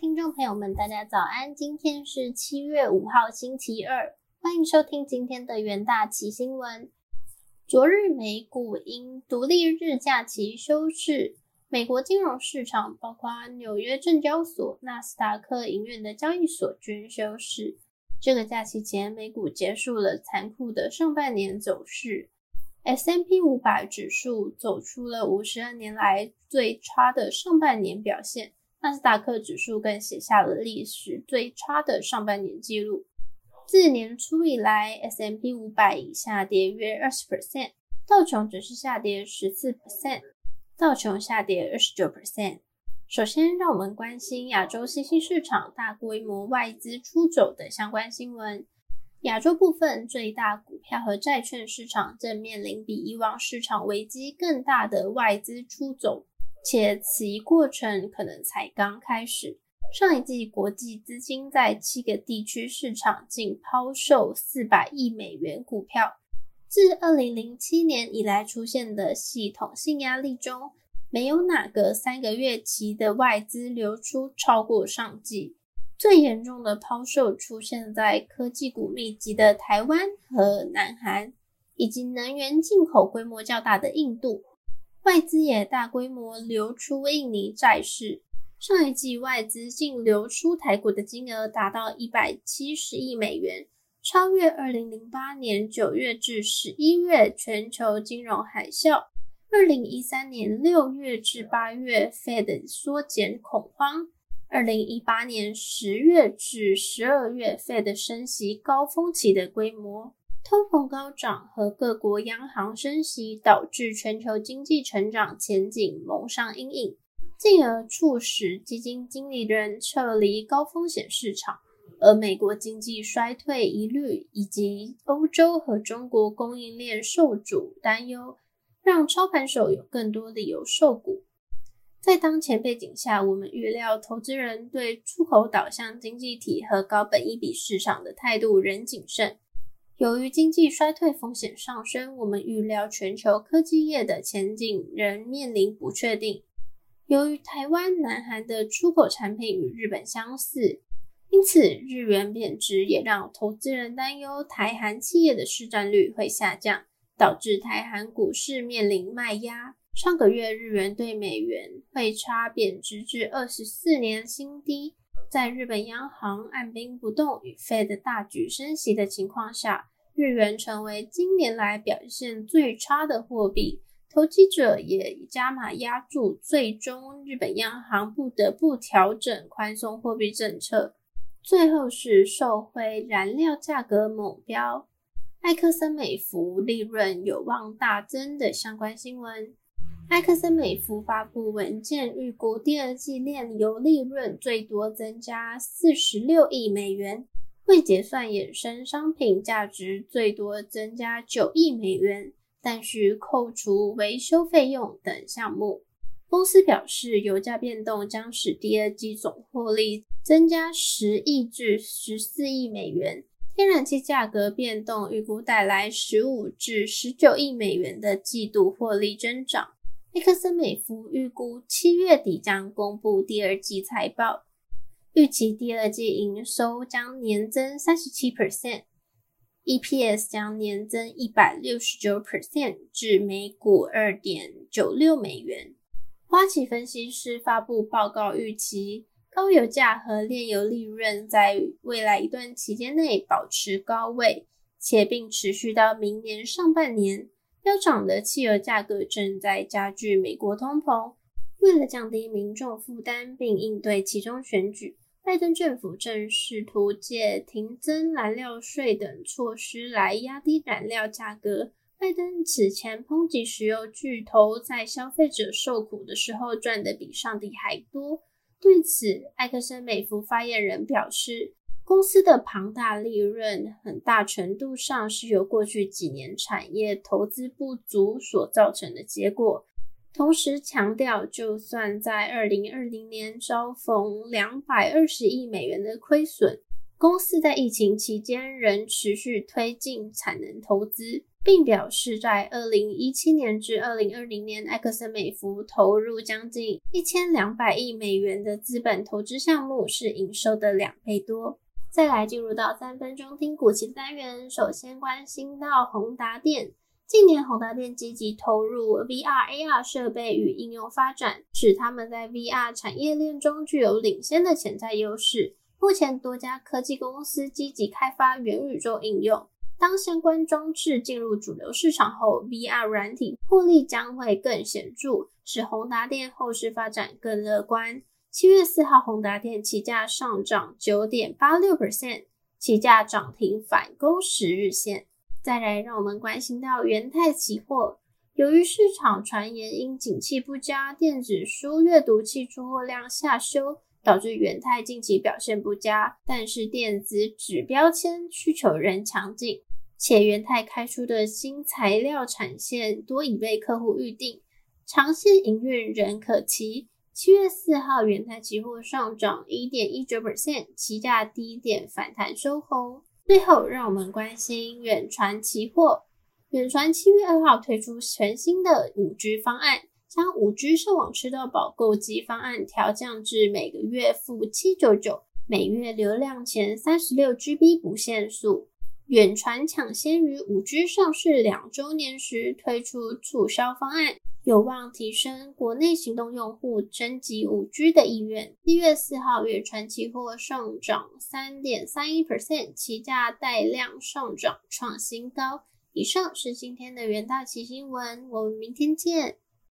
听众朋友们，大家早安！今天是七月五号，星期二，欢迎收听今天的元大旗新闻。昨日美股因独立日假期休市，美国金融市场包括纽约证交所、纳斯达克营运的交易所均休市。这个假期前，美股结束了残酷的上半年走势，S M P 五百指数走出了五十二年来最差的上半年表现。纳斯达克指数更写下了历史最差的上半年记录。自年初以来，S M P 五百已下跌约二十 percent，道琼只是下跌十四 percent，道琼下跌二十九 percent。首先，让我们关心亚洲新兴市场大规模外资出走的相关新闻。亚洲部分最大股票和债券市场正面临比以往市场危机更大的外资出走。且此一过程可能才刚开始。上一季国际资金在七个地区市场净抛售四百亿美元股票，自二零零七年以来出现的系统性压力中，没有哪个三个月期的外资流出超过上季。最严重的抛售出现在科技股密集的台湾和南韩，以及能源进口规模较大的印度。外资也大规模流出印尼债市，上一季外资净流出台股的金额达到一百七十亿美元，超越二零零八年九月至十一月全球金融海啸，二零一三年六月至八月 Fed 缩减恐慌，二零一八年十月至十二月 Fed 升息高峰期的规模。通膨高涨和各国央行升息，导致全球经济成长前景蒙上阴影，进而促使基金经理人撤离高风险市场。而美国经济衰退疑虑以及欧洲和中国供应链受阻担忧，让操盘手有更多理由售股。在当前背景下，我们预料投资人对出口导向经济体和高本益比市场的态度仍谨慎。由于经济衰退风险上升，我们预料全球科技业的前景仍面临不确定。由于台湾、南韩的出口产品与日本相似，因此日元贬值也让投资人担忧台韩企业的市占率会下降，导致台韩股市面临卖压。上个月日元对美元汇差贬值至二十四年新低。在日本央行按兵不动与 Fed 大举升息的情况下，日元成为今年来表现最差的货币。投机者也加码压住，最终日本央行不得不调整宽松货币政策。最后是受惠燃料价格猛飙，埃克森美孚利润有望大增的相关新闻。埃克森美孚发布文件，预估第二季炼油利润最多增加四十六亿美元，未结算衍生商品价值最多增加九亿美元，但需扣除维修费用等项目。公司表示，油价变动将使第二季总获利增加十亿至十四亿美元，天然气价格变动预估带来十五至十九亿美元的季度获利增长。埃克森美孚预估七月底将公布第二季财报，预期第二季营收将年增三十七 percent，EPS 将年增一百六十九 percent 至每股二点九六美元。花旗分析师发布报告，预期高油价和炼油利润在未来一段期间内保持高位，且并持续到明年上半年。飙涨的汽油价格正在加剧美国通膨。为了降低民众负担并应对其中选举，拜登政府正试图借停增燃料税等措施来压低燃料价格。拜登此前抨击石油巨头在消费者受苦的时候赚得比上帝还多。对此，埃克森美孚发言人表示。公司的庞大利润很大程度上是由过去几年产业投资不足所造成的结果。同时强调，就算在二零二零年遭逢两百二十亿美元的亏损，公司在疫情期间仍持续推进产能投资，并表示在二零一七年至二零二零年，埃克森美孚投入将近一千两百亿美元的资本投资项目，是营收的两倍多。再来进入到三分钟听股期单元，首先关心到宏达电。近年，宏达电积极投入 VR、AR 设备与应用发展，使他们在 VR 产业链中具有领先的潜在优势。目前，多家科技公司积极开发元宇宙应用。当相关装置进入主流市场后，VR 软体获利将会更显著，使宏达电后市发展更乐观。七月四号，宏达电期价上涨九点八六 percent，起价涨停反攻十日线。再来，让我们关心到元泰期货。由于市场传言因景气不佳，电子书阅读器出货量下修，导致元泰近期表现不佳。但是电子纸标签需求仍强劲，且元泰开出的新材料产线多已被客户预定，长线营运仍可期。七月四号，元泰期货上涨一点一九 percent，期价低点反弹收红。最后，让我们关心远传期货。远传七月二号推出全新的五 G 方案，将五 G 上网吃到饱购机方案调降至每个月付七九九，每月流量前三十六 GB 不限速。远传抢先于五 G 上市两周年时推出促销方案。有望提升国内行动用户升级五 G 的意愿。一月四号，远传期货上涨三点三一 percent，期价带量上涨创新高。以上是今天的元大旗新闻，我们明天见。